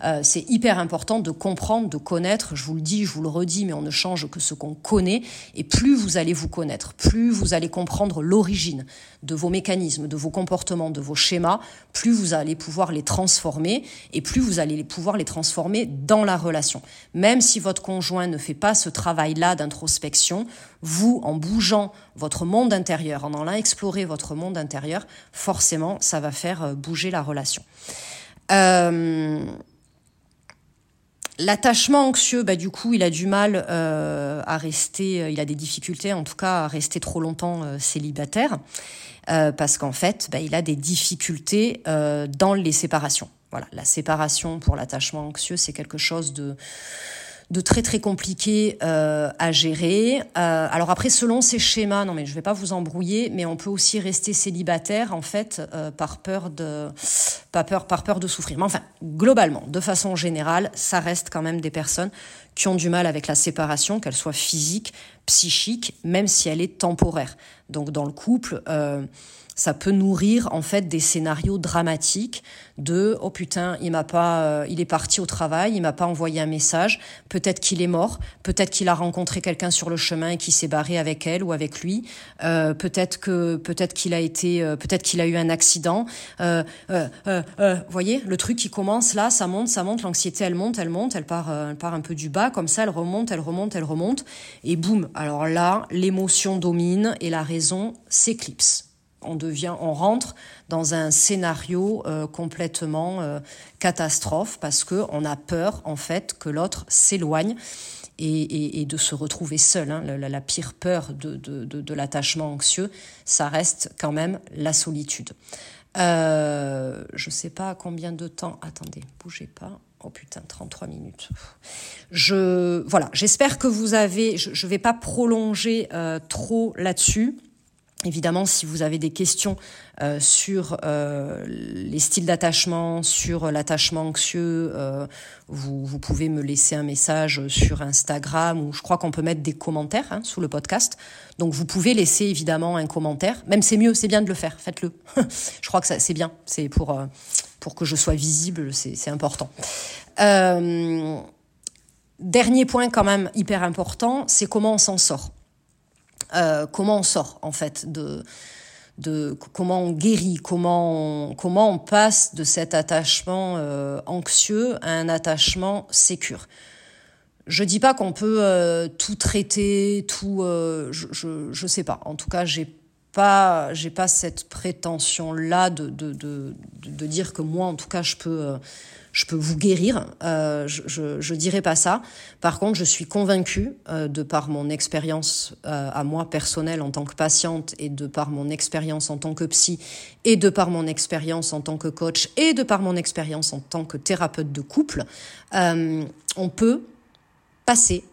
Euh, c'est hyper important de comprendre, de connaître. Je vous le dis, je vous le redis, mais on ne change que ce qu'on connaît. Et plus vous allez vous connaître, plus vous allez comprendre l'origine de vos mécanismes, de vos comportements, de vos schémas, plus vous allez pouvoir les transformer et plus vous allez pouvoir les transformer dans la relation. Même si votre conjoint ne fait pas ce travail-là d'introspection, vous, en bougeant votre monde intérieur, en allant explorer votre monde intérieur, forcément, ça va faire euh, bouger la relation. Euh, l'attachement anxieux, bah, du coup, il a du mal euh, à rester, il a des difficultés en tout cas à rester trop longtemps célibataire, parce qu'en fait, bah, il a des difficultés dans les séparations. Voilà, la séparation pour l'attachement anxieux, c'est quelque chose de de très très compliqué euh, à gérer. Euh, alors après, selon ces schémas, non mais je vais pas vous embrouiller, mais on peut aussi rester célibataire en fait euh, par peur de, pas peur, par peur de souffrir. Mais enfin, globalement, de façon générale, ça reste quand même des personnes qui ont du mal avec la séparation, qu'elle soit physique, psychique, même si elle est temporaire. Donc dans le couple ça peut nourrir en fait des scénarios dramatiques de oh putain il m'a pas euh, il est parti au travail il m'a pas envoyé un message peut-être qu'il est mort peut-être qu'il a rencontré quelqu'un sur le chemin et qui s'est barré avec elle ou avec lui euh, peut-être que peut-être qu'il a été euh, peut-être qu'il a eu un accident euh, voyez le truc qui commence là ça monte ça monte l'anxiété elle monte elle monte elle part elle part un peu du bas comme ça elle remonte elle remonte elle remonte et boum alors là l'émotion domine et la raison s'éclipse on devient, on rentre dans un scénario euh, complètement euh, catastrophe parce que on a peur en fait que l'autre s'éloigne et, de se retrouver seul. Hein. La, pire peur de, l'attachement anxieux, ça reste quand même la solitude. Euh, je sais pas combien de temps. Attendez, bougez pas. Oh putain, 33 minutes. Je voilà, j'espère que vous avez. Je, ne vais pas prolonger trop là-dessus. Évidemment, si vous avez des questions euh, sur euh, les styles d'attachement, sur l'attachement anxieux, euh, vous, vous, pouvez me laisser un message sur Instagram ou je crois qu'on peut mettre des commentaires hein, sous le podcast. Donc vous pouvez laisser évidemment un commentaire. Même c'est mieux, c'est bien de le faire, faites-le. [LAUGHS] je crois que c'est bien, c'est pour, pour que je sois visible, c'est important. dernier point quand même hyper important, c'est comment on s'en sort. Euh, comment on sort en fait de, de comment on guérit, comment on, comment on passe de cet attachement euh, anxieux à un attachement sécure. Je dis pas qu'on peut euh, tout traiter, tout, je, je, je sais pas. En tout cas, j'ai pas j'ai pas cette prétention là de, de, de, de, dire que moi en tout cas je peux je peux vous guérir. Euh, je, je, dirais pas ça. Par contre, je suis convaincue, euh, de par mon expérience euh, à moi personnelle en tant que patiente et de par mon expérience en tant que psy et de par mon expérience en tant que coach et de par mon expérience en tant que thérapeute de couple, on peut passer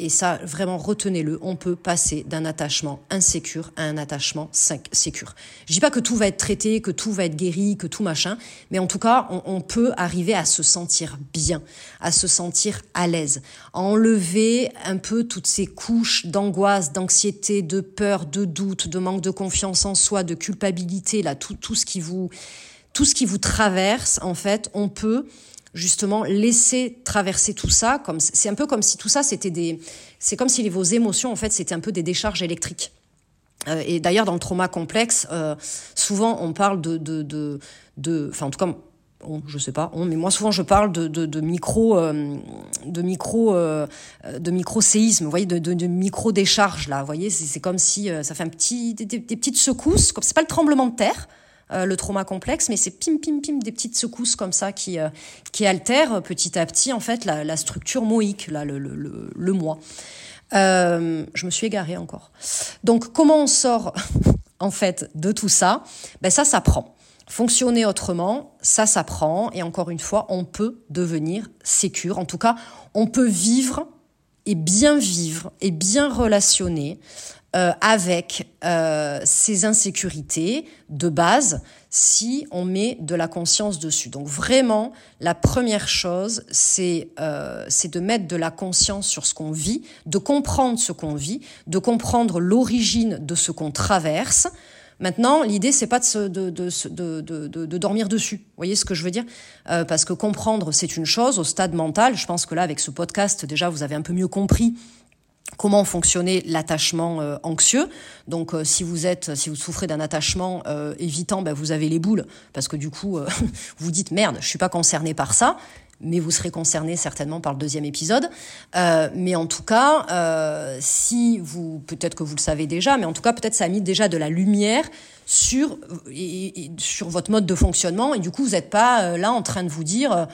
et ça, vraiment, retenez-le, on peut passer d'un attachement insécure à un attachement sécure. Je dis pas que tout va être traité, que tout va être guéri, que tout machin, mais en tout cas, on, peut arriver à se sentir bien, à se sentir à l'aise, à enlever un peu toutes ces couches d'angoisse, d'anxiété, de peur, de doute, de manque de confiance en soi, de culpabilité, là, tout, tout ce qui vous, tout ce qui vous traverse, en fait, on peut justement laisser traverser tout ça comme c'est un peu comme si tout ça c'était des c'est comme si vos émotions en fait c'était un peu des décharges électriques. Euh, et d'ailleurs dans le trauma complexe euh, souvent on parle de de de, de enfin en tout cas on, je sais pas, on, mais moi souvent je parle de, de, de micro, euh, de micro, de micro séisme, vous voyez, de, de, de micro décharge là, vous voyez, c'est comme si ça fait un petit, des, des petites secousses, comme c'est pas le tremblement de terre, euh, le trauma complexe, mais c'est pim pim pim des petites secousses comme ça qui euh, qui altèrent petit à petit en fait la, structure moïque, là le le, le, le moi. Euh, je me suis égarée encore. Donc comment on sort [LAUGHS] en fait de tout ça? Ben ça s'apprend. Fonctionner autrement, ça s'apprend et encore une fois, on peut devenir sécure. En tout cas, on peut vivre et bien vivre et bien relationner euh, avec euh, ces insécurités de base si on met de la conscience dessus. Donc vraiment, la première chose, c'est euh, de mettre de la conscience sur ce qu'on vit, de comprendre ce qu'on vit, de comprendre l'origine de ce qu'on traverse. Maintenant, l'idée c'est pas de, se, de, de, de, dormir dessus. Vous voyez ce que je veux dire? Euh, Parce que comprendre c'est une chose au stade mental. Je pense que là, avec ce podcast, déjà vous avez un peu mieux compris comment fonctionnait l'attachement euh, anxieux. Donc, euh, si vous êtes, si vous souffrez d'un attachement euh, évitant, ben, vous avez les boules parce que du coup, [LAUGHS] vous dites merde, je suis pas concerné par ça. Mais vous serez concerné certainement par le deuxième épisode. mais en tout cas, si vous, peut-être que vous le savez déjà, mais en tout cas, peut-être ça a mis déjà de la lumière sur sur votre mode de fonctionnement. Et du coup, vous n'êtes pas là en train de vous dire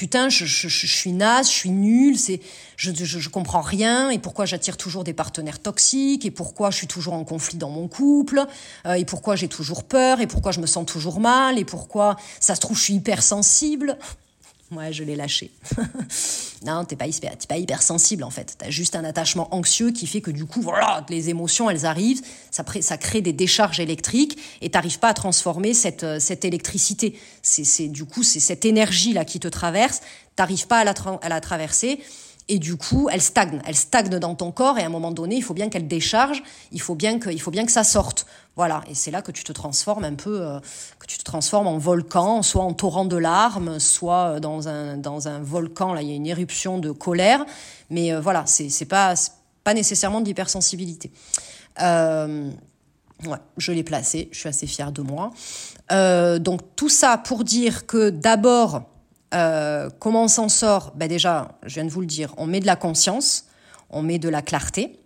putain, je, suis naze, je suis nulle, c'est, je, je, je comprends rien, et pourquoi j'attire toujours des partenaires toxiques, et pourquoi je suis toujours en conflit dans mon couple, euh, et pourquoi j'ai toujours peur, et pourquoi je me sens toujours mal, et pourquoi ça se trouve je suis hypersensible. Ouais, je l'ai lâché. [LAUGHS] non, t'es pas hyper, t'es pas hypersensible en fait. T'as juste un attachement anxieux qui fait que du coup, voilà, les émotions, elles arrivent, ça, crée des décharges électriques et t'arrives pas à transformer cette, euh, cette électricité. C'est, du coup, c'est cette énergie là qui te traverse. T'arrives pas à la, à la traverser et du coup, elle stagne. Elle stagne dans ton corps et à un moment donné, il faut bien qu'elle décharge, il faut bien que, faut bien que ça sorte. Voilà, et c'est là que tu te transformes un peu, euh, que tu te transformes en volcan, soit en torrent de larmes, soit dans un, dans un volcan, là il y a une éruption de colère, mais euh, voilà, c'est, c'est pas, pas nécessairement de l'hypersensibilité. Euh, ouais, je l'ai placé, je suis assez fière de moi. Euh, donc tout ça pour dire que d'abord, euh, comment on s'en sort? Ben Déjà, je viens de vous le dire, on met de la conscience, on met de la clarté.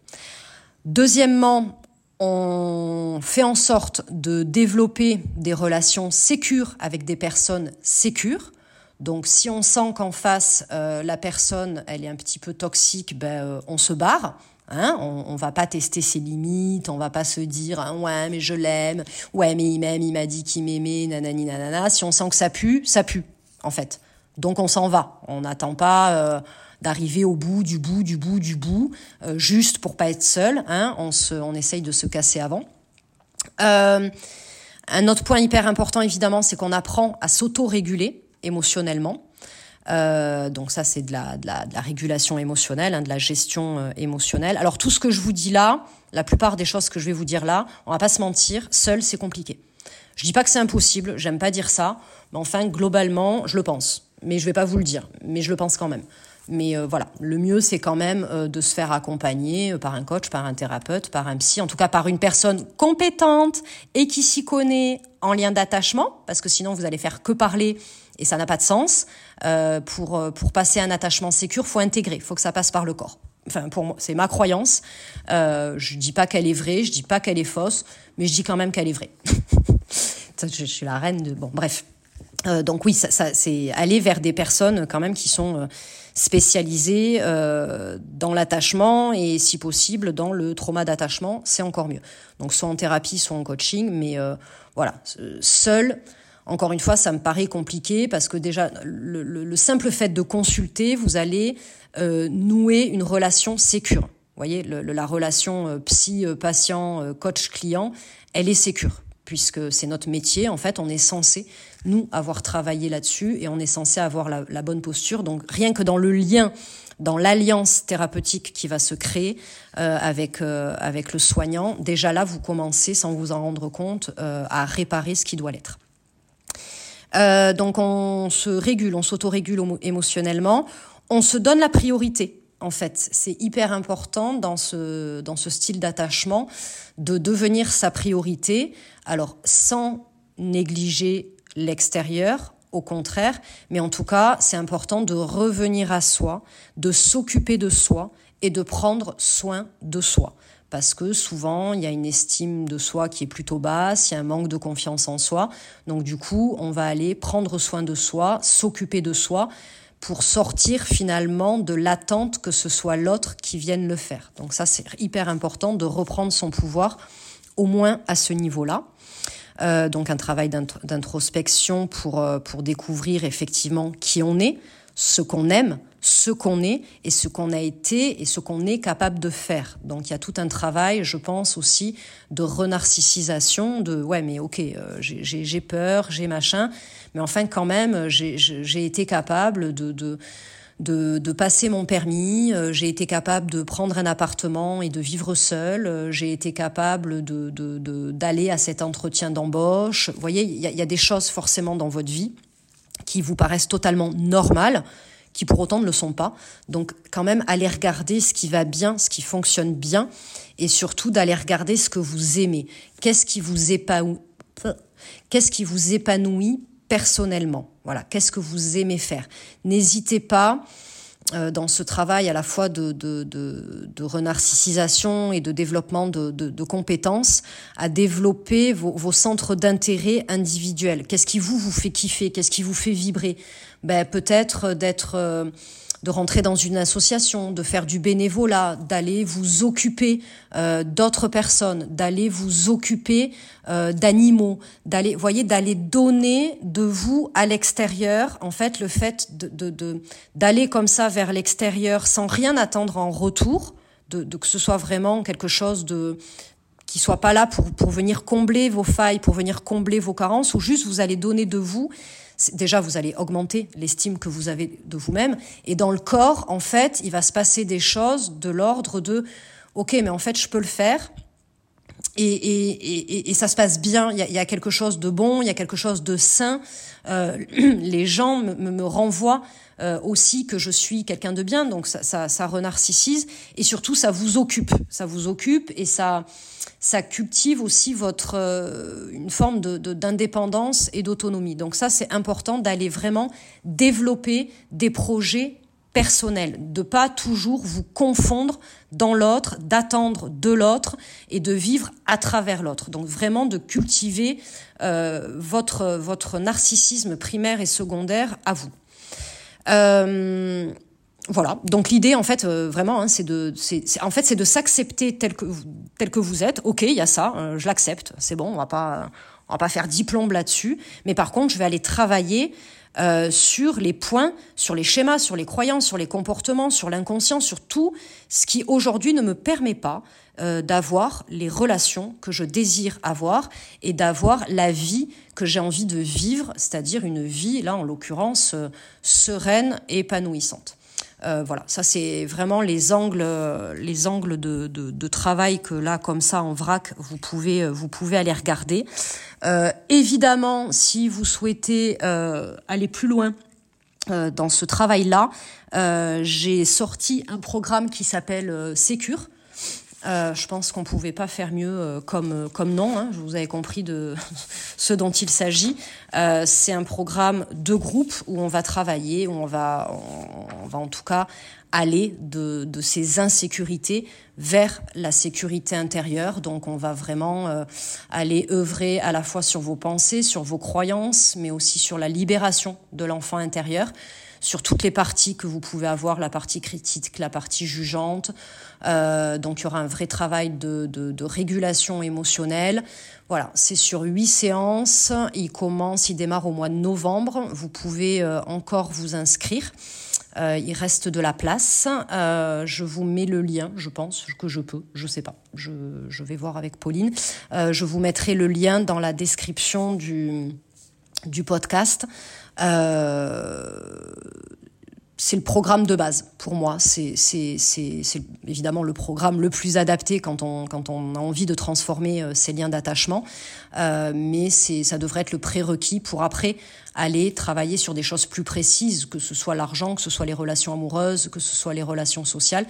Deuxièmement, on fait en sorte de développer des relations sécures avec des personnes sécures. Donc si on sent qu'en face, euh, la personne, elle est un petit peu toxique, ben, euh, on se barre. Hein, on, on va pas tester ses limites, on va pas se dire hein, ouais mais je l'aime, ouais mais il m'aime, il m'a dit qu'il m'aimait, nanani nanana. Si on sent que ça pue, ça pue en fait. Donc on s'en va. On n'attend pas euh, d'arriver au bout du bout du bout du bout, euh, juste pour pas être seul. Hein. On, se, on essaye de se casser avant. Euh, un autre point hyper important, évidemment, c'est qu'on apprend à s'auto-réguler émotionnellement. Euh, donc ça, c'est de la, de, la, de la régulation émotionnelle, hein, de la gestion euh, émotionnelle. Alors tout ce que je vous dis là, la plupart des choses que je vais vous dire là, on va pas se mentir, seul c'est compliqué. Je dis pas que c'est impossible, j'aime pas dire ça, mais enfin globalement, je le pense mais je vais pas vous le dire, mais je le pense quand même. Mais euh, voilà, le mieux c'est quand même euh, de se faire accompagner euh, par un coach, par un thérapeute, par un psy, en tout cas par une personne compétente et qui s'y connaît en lien d'attachement, parce que sinon vous allez faire que parler et ça n'a pas de sens. Pour pour passer un attachement sécure, faut intégrer, faut que ça passe par le corps. Enfin pour moi, c'est ma croyance. Je dis pas qu'elle est vraie, je dis pas qu'elle est fausse, mais je dis quand même qu'elle est vraie. [LAUGHS] je suis la reine de bon, bref. Euh, donc oui, ça, ça c'est aller vers des personnes quand même qui sont euh, spécialisées euh, dans l'attachement et si possible dans le trauma d'attachement, c'est encore mieux. Donc soit en thérapie, soit en coaching, mais euh, voilà, seul, Encore une fois, ça me paraît compliqué parce que déjà, le, simple fait de consulter, vous allez euh, nouer une relation sécure. Vous voyez, la relation euh, psy-patient, euh, coach-client, elle est sécure puisque c'est notre métier. En fait, on est censé, nous, avoir travaillé là-dessus et on est censé avoir la, bonne posture. Donc, rien que dans le lien, dans l'alliance thérapeutique qui va se créer euh, avec, avec le soignant, déjà là, vous commencez, sans vous en rendre compte, à réparer ce qui doit l'être. Euh, donc on se régule, on s'autorégule émotionnellement, on se donne la priorité. En fait, c'est hyper important dans ce, dans ce style d'attachement de devenir sa priorité, alors sans négliger l'extérieur, au contraire, mais en tout cas, c'est important de revenir à soi, de s'occuper de soi et de prendre soin de soi parce que souvent il y a une estime de soi qui est plutôt basse, il y a un manque de confiance en soi. Donc du coup, on va aller prendre soin de soi, s'occuper de soi pour sortir finalement de l'attente que ce soit l'autre qui vienne le faire. Donc ça, c'est hyper important de reprendre son pouvoir, au moins à ce niveau-là. Euh, donc un travail d'introspection pour, euh, pour découvrir effectivement qui on est, ce qu'on aime, ce qu'on est et ce qu'on a été et ce qu'on est capable de faire. Donc il y a tout un travail, je pense aussi, de renarcissisation, de ouais mais ok, euh, j'ai peur, j'ai machin, mais enfin quand même j'ai été capable de, de de, de, passer mon permis, euh, j'ai été capable de prendre un appartement et de vivre seul, euh, j'ai été capable de d'aller à cet entretien d'embauche. Vous voyez, il y a, des choses forcément dans votre vie qui vous paraissent totalement normales, qui pour autant ne le sont pas. Donc quand même, aller regarder ce qui va bien, ce qui fonctionne bien, et surtout d'aller regarder ce que vous aimez. Qu'est-ce qui vous épanouit, qu'est-ce qui vous épanouit personnellement? Voilà, qu'est-ce que vous aimez faire? N'hésitez pas dans ce travail à la fois de, de, de, de renarcissisation et de développement de, de compétences, à développer vos, vos centres d'intérêt individuels. Qu'est-ce qui vous vous fait kiffer? Qu'est-ce qui vous fait vibrer? Ben, Peut-être d'être... De rentrer dans une association, de faire du bénévolat, d'aller vous occuper euh, d'autres personnes, d'aller vous occuper euh, d'animaux, d'aller, voyez, d'aller donner de vous à l'extérieur. En fait, le fait de, de, d'aller comme ça vers l'extérieur sans rien attendre en retour, de, de que ce soit vraiment quelque chose de qui soit pas là pour, pour venir combler vos failles, pour venir combler vos carences, ou juste vous allez donner de vous déjà vous allez augmenter l'estime que vous avez de vous-même. Et dans le corps, en fait, il va se passer des choses de l'ordre de OK, mais en fait, je peux le faire. Et, et, et, et ça se passe bien, il y, a, y, a, quelque chose de bon, il y a quelque chose de sain. Euh, [CLEARS THROAT] les gens me, me renvoient euh, aussi que je suis quelqu'un de bien, donc ça, ça, ça renarcissise. Et surtout, ça vous occupe. Ça vous occupe et ça, ça cultive aussi votre euh, une forme de, d'indépendance et d'autonomie. Donc ça, c'est important d'aller vraiment développer des projets personnels, de pas toujours vous confondre dans l'autre, d'attendre de l'autre et de vivre à travers l'autre. Donc vraiment de cultiver euh, votre votre narcissisme primaire et secondaire à vous. Euh, voilà. Donc l'idée, en fait, euh, vraiment, hein, c'est de, c'est, en fait, c'est de s'accepter tel que tel que vous êtes. Ok, il y a ça, euh, je l'accepte, c'est bon. On va pas, on va pas faire dix plombes là-dessus. Mais par contre, je vais aller travailler euh, sur les points, sur les schémas, sur les croyances, sur les comportements, sur l'inconscient, sur tout ce qui aujourd'hui ne me permet pas euh, d'avoir les relations que je désire avoir et d'avoir la vie que j'ai envie de vivre, c'est-à-dire une vie, là en l'occurrence, sereine et épanouissante. Euh, voilà, ça c'est vraiment les angles, les angles de, de, travail que là, comme ça, en vrac, vous pouvez, vous pouvez aller regarder. Euh, évidemment, si vous souhaitez euh, aller plus loin euh, dans ce travail-là, euh, j'ai sorti un programme qui s'appelle euh, Sécure. Euh, je pense qu'on pouvait pas faire mieux euh, comme comme nom. Hein, vous avez compris de [LAUGHS] ce dont il s'agit. Euh, c'est un programme de groupe où on va travailler, où on va on va en tout cas aller de, ces insécurités vers la sécurité intérieure. Donc on va vraiment euh, aller œuvrer à la fois sur vos pensées, sur vos croyances, mais aussi sur la libération de l'enfant intérieur sur toutes les parties que vous pouvez avoir, la partie critique, la partie jugeante. Euh, donc il y aura un vrai travail de, régulation émotionnelle. Voilà, c'est sur huit séances. Il commence, il démarre au mois de novembre. Vous pouvez euh, encore vous inscrire. Euh, il reste de la place. Je vous mets le lien, je pense que je peux, je sais pas. Je, vais voir avec Pauline. Je vous mettrai le lien dans la description du podcast. Euh, c'est le programme de base pour moi. C'est évidemment le programme le plus adapté quand on, quand on a envie de transformer euh, ces liens d'attachement. Euh, mais ça devrait être le prérequis pour après aller travailler sur des choses plus précises, que ce soit l'argent, que ce soit les relations amoureuses, que ce soit les relations sociales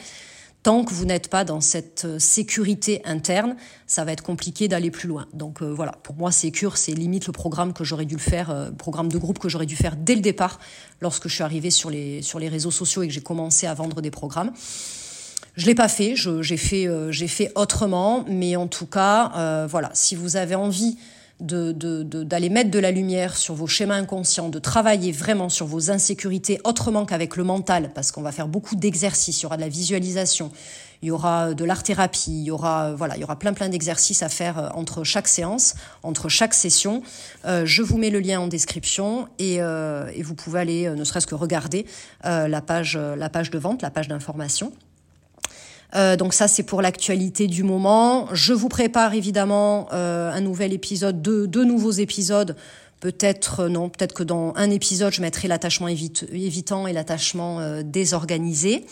tant que vous n'êtes pas dans cette euh, sécurité interne, ça va être compliqué d'aller plus loin. Donc euh, voilà, pour moi, Sécure, c'est limite le programme que j'aurais dû le faire, euh, programme de groupe que j'aurais dû faire dès le départ, lorsque je suis arrivée sur les, sur les réseaux sociaux et que j'ai commencé à vendre des programmes. Je l'ai pas fait, j'ai fait, j'ai fait autrement, mais en tout cas, voilà, si vous avez envie d'aller mettre de la lumière sur vos schémas inconscients, de travailler vraiment sur vos insécurités autrement qu'avec le mental, parce qu'on va faire beaucoup d'exercices, il y aura de la visualisation, il y aura de l'art-thérapie, il y aura voilà, il y aura plein plein d'exercices à faire euh, entre chaque séance, entre chaque session. Euh, je vous mets le lien en description et, euh, et vous pouvez aller, ne serait-ce que regarder la page la page de vente, la page d'information. Euh, donc ça, c'est pour l'actualité du moment. Je vous prépare évidemment euh, un nouvel épisode, deux, deux nouveaux épisodes. Peut-être euh, non, peut-être que dans un épisode, je mettrai l'attachement évitant et l'attachement désorganisé.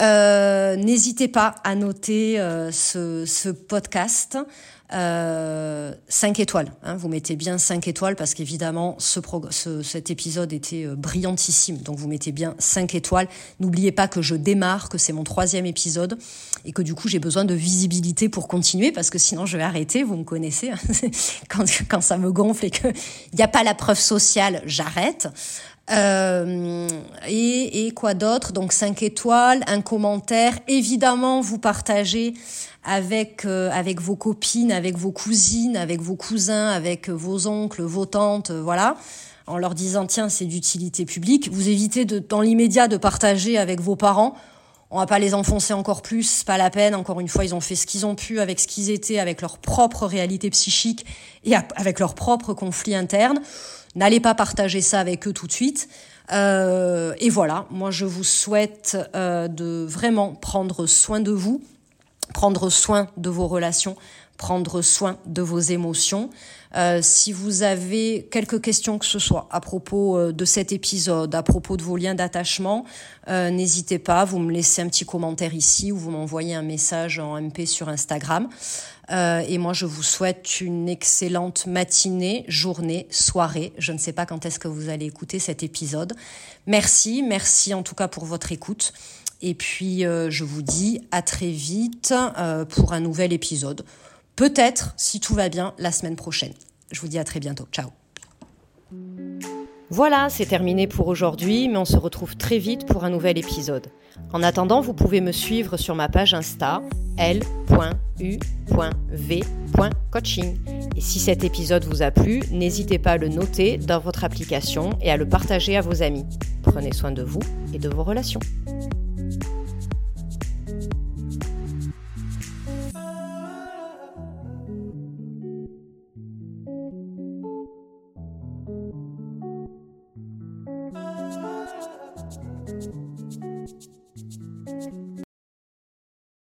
N'hésitez pas à noter ce, ce, podcast. Euh, 5 étoiles. Hein, vous mettez bien 5 étoiles parce qu'évidemment, ce, ce, cet épisode était euh, brillantissime. Donc vous mettez bien 5 étoiles. N'oubliez pas que je démarre, que c'est mon troisième épisode et que du coup j'ai besoin de visibilité pour continuer parce que sinon je vais arrêter. Vous me connaissez. Hein. [LAUGHS] quand, quand ça me gonfle et qu'il n'y a pas la preuve sociale, j'arrête. Euh, et, et, quoi d'autre? Donc 5 étoiles, un commentaire. Évidemment, vous partagez avec euh, avec vos copines, avec vos cousines, avec vos cousins, avec vos oncles, vos tantes, euh, voilà, en leur disant tiens c'est d'utilité publique. Vous évitez de dans l'immédiat de partager avec vos parents. On va pas les enfoncer encore plus, pas la peine. Encore une fois, ils ont fait ce qu'ils ont pu avec ce qu'ils étaient, avec leur propre réalité psychique et avec leur propre conflit interne. N'allez pas partager ça avec eux tout de suite. Euh, et voilà, moi je vous souhaite euh, de vraiment prendre soin de vous, prendre soin de vos relations, prendre soin de vos émotions. Euh, si vous avez quelques questions que ce soit à propos euh, de cet épisode, à propos de vos liens d'attachement, euh, n'hésitez pas, vous me laissez un petit commentaire ici ou vous m'envoyez un message en MP sur Instagram. Euh, et moi, je vous souhaite une excellente matinée, journée, soirée. Je ne sais pas quand est-ce que vous allez écouter cet épisode. Merci, merci en tout cas pour votre écoute. Et puis, euh, je vous dis à très vite euh, pour un nouvel épisode. Peut-être, si tout va bien, la semaine prochaine. Je vous dis à très bientôt. Ciao. Voilà, c'est terminé pour aujourd'hui, mais on se retrouve très vite pour un nouvel épisode. En attendant, vous pouvez me suivre sur ma page Insta l.u.v.coaching. Et si cet épisode vous a plu, n'hésitez pas à le noter dans votre application et à le partager à vos amis. Prenez soin de vous et de vos relations.